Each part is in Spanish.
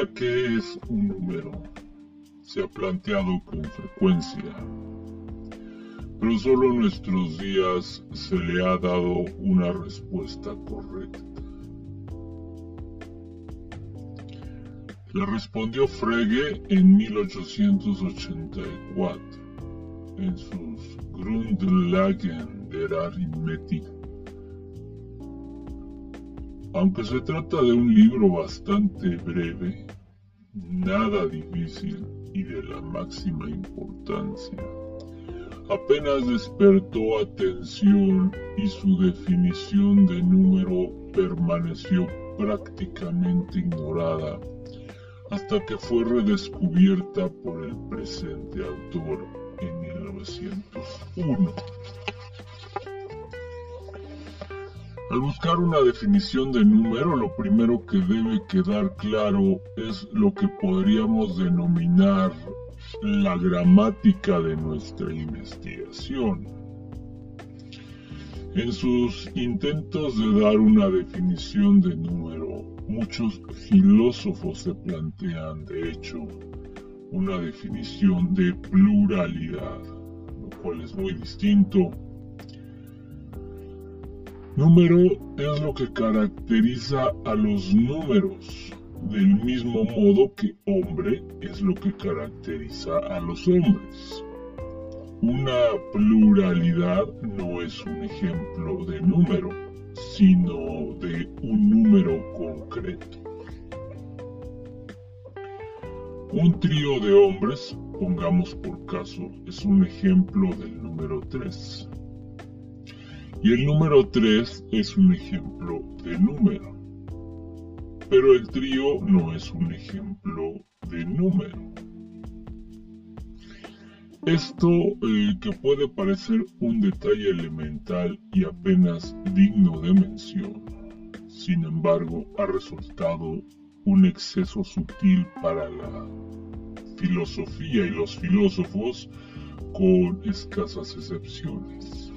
Pregunta ¿qué es un número? se ha planteado con frecuencia, pero solo en nuestros días se le ha dado una respuesta correcta. Le respondió Frege en 1884 en sus Grundlagen der Arithmetik aunque se trata de un libro bastante breve, nada difícil y de la máxima importancia, apenas despertó atención y su definición de número permaneció prácticamente ignorada hasta que fue redescubierta por el presente autor en 1901. Al buscar una definición de número, lo primero que debe quedar claro es lo que podríamos denominar la gramática de nuestra investigación. En sus intentos de dar una definición de número, muchos filósofos se plantean, de hecho, una definición de pluralidad, lo cual es muy distinto Número es lo que caracteriza a los números, del mismo modo que hombre es lo que caracteriza a los hombres. Una pluralidad no es un ejemplo de número, sino de un número concreto. Un trío de hombres, pongamos por caso, es un ejemplo del número 3. Y el número 3 es un ejemplo de número. Pero el trío no es un ejemplo de número. Esto eh, que puede parecer un detalle elemental y apenas digno de mención, sin embargo ha resultado un exceso sutil para la filosofía y los filósofos con escasas excepciones.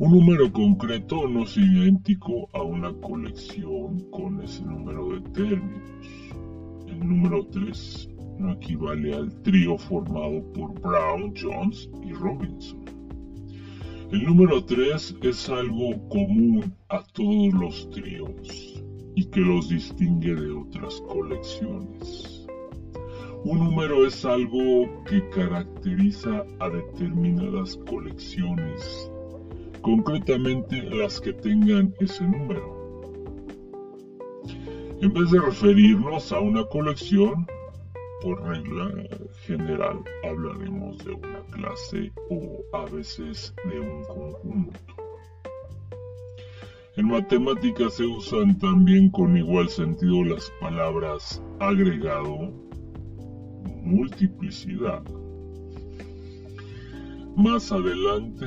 Un número concreto no es idéntico a una colección con ese número de términos. El número 3 no equivale al trío formado por Brown, Jones y Robinson. El número 3 es algo común a todos los tríos y que los distingue de otras colecciones. Un número es algo que caracteriza a determinadas colecciones concretamente las que tengan ese número. En vez de referirnos a una colección, por regla general hablaremos de una clase o a veces de un conjunto. En matemáticas se usan también con igual sentido las palabras agregado, multiplicidad. Más adelante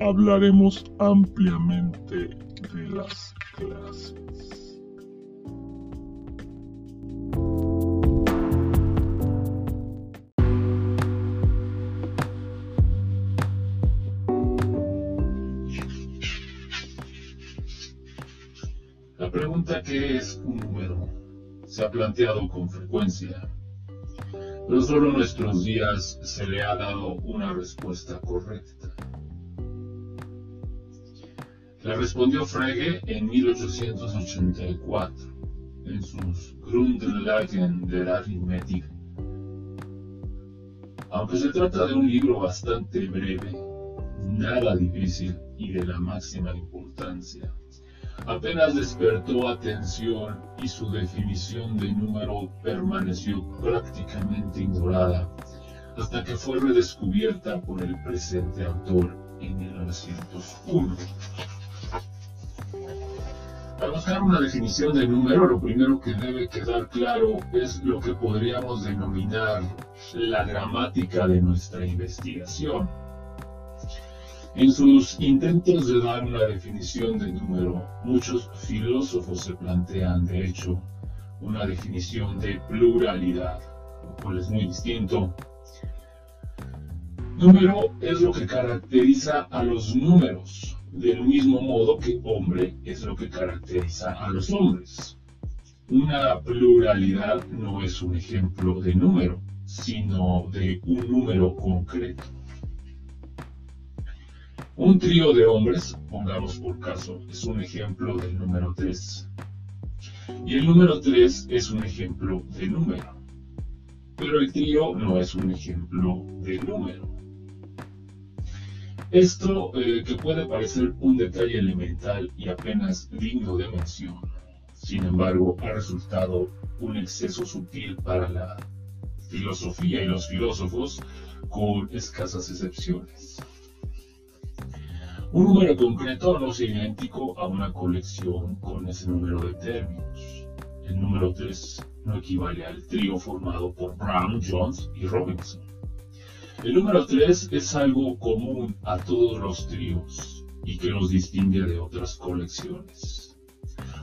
hablaremos ampliamente de las clases. La pregunta ¿qué es un número? se ha planteado con frecuencia, pero solo en nuestros días se le ha dado una respuesta correcta. Le respondió Frege en 1884 en sus Grundlagen der Arithmetik. Aunque se trata de un libro bastante breve, nada difícil y de la máxima importancia, apenas despertó atención y su definición de número permaneció prácticamente ignorada hasta que fue redescubierta por el presente autor en 1901. Una definición de número, lo primero que debe quedar claro es lo que podríamos denominar la gramática de nuestra investigación. En sus intentos de dar una definición de número, muchos filósofos se plantean, de hecho, una definición de pluralidad, lo cual es muy distinto. Número es lo que caracteriza a los números, del mismo modo que hombre es lo que caracteriza a los hombres. Una pluralidad no es un ejemplo de número, sino de un número concreto. Un trío de hombres, pongamos por caso, es un ejemplo del número 3. Y el número 3 es un ejemplo de número. Pero el trío no es un ejemplo de número. Esto eh, que puede parecer un detalle elemental y apenas digno de mención, sin embargo ha resultado un exceso sutil para la filosofía y los filósofos con escasas excepciones. Un número concreto no es idéntico a una colección con ese número de términos. El número 3 no equivale al trío formado por Brown, Jones y Robinson. El número 3 es algo común a todos los tríos y que los distingue de otras colecciones.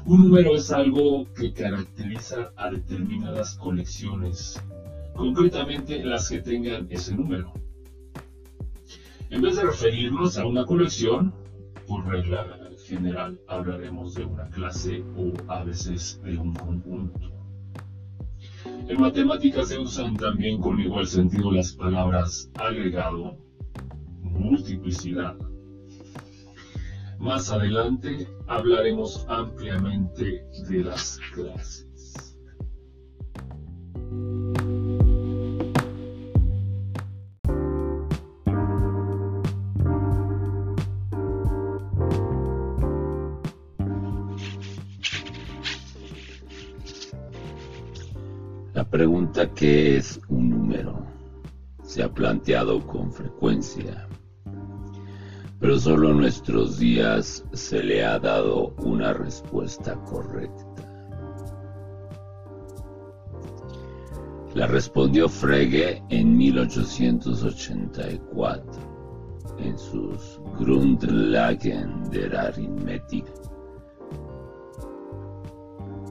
Un número es algo que caracteriza a determinadas colecciones, concretamente las que tengan ese número. En vez de referirnos a una colección, por regla general hablaremos de una clase o a veces de un conjunto. En matemáticas se usan también con igual sentido las palabras agregado, multiplicidad. Más adelante hablaremos ampliamente de las clases. Pregunta ¿qué es un número? se ha planteado con frecuencia, pero solo en nuestros días se le ha dado una respuesta correcta. La respondió Frege en 1884 en sus Grundlagen der Arithmetik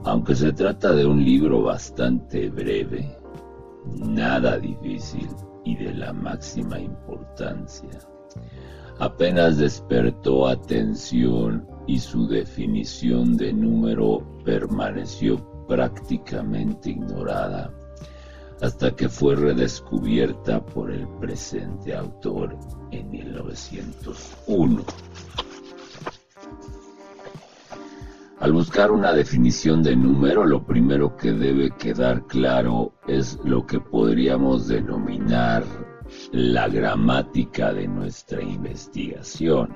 aunque se trata de un libro bastante breve, nada difícil y de la máxima importancia, apenas despertó atención y su definición de número permaneció prácticamente ignorada hasta que fue redescubierta por el presente autor en 1901. Al buscar una definición de número, lo primero que debe quedar claro es lo que podríamos denominar la gramática de nuestra investigación.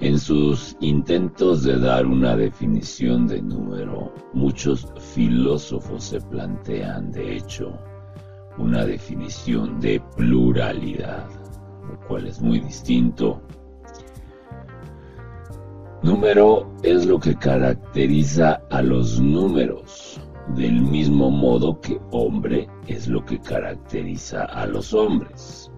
En sus intentos de dar una definición de número, muchos filósofos se plantean, de hecho, una definición de pluralidad, lo cual es muy distinto Número es lo que caracteriza a los números, del mismo modo que hombre es lo que caracteriza a los hombres.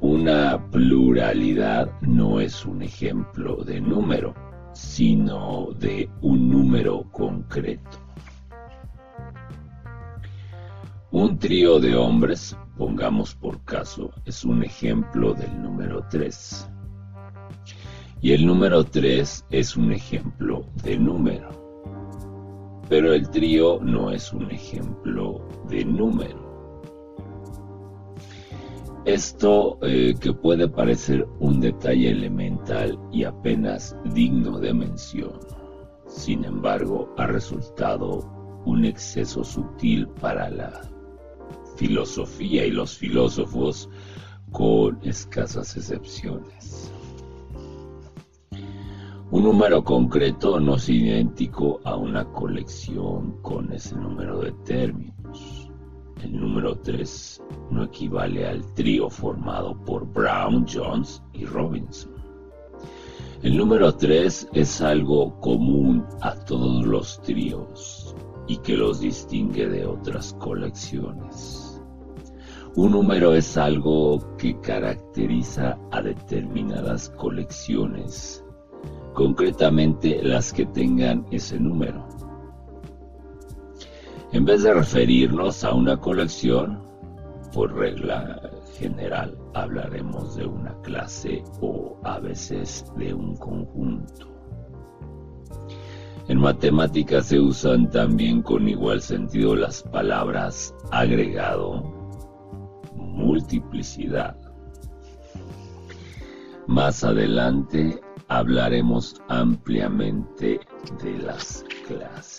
Una pluralidad no es un ejemplo de número, sino de un número concreto. Un trío de hombres, pongamos por caso, es un ejemplo del número 3. Y el número 3 es un ejemplo de número. Pero el trío no es un ejemplo de número. Esto eh, que puede parecer un detalle elemental y apenas digno de mención, sin embargo ha resultado un exceso sutil para la filosofía y los filósofos con escasas excepciones. Un número concreto no es idéntico a una colección con ese número de términos. El número 3 no equivale al trío formado por Brown, Jones y Robinson. El número 3 es algo común a todos los tríos y que los distingue de otras colecciones. Un número es algo que caracteriza a determinadas colecciones concretamente las que tengan ese número. En vez de referirnos a una colección, por regla general hablaremos de una clase o a veces de un conjunto. En matemáticas se usan también con igual sentido las palabras agregado, multiplicidad. Más adelante hablaremos ampliamente de las clases.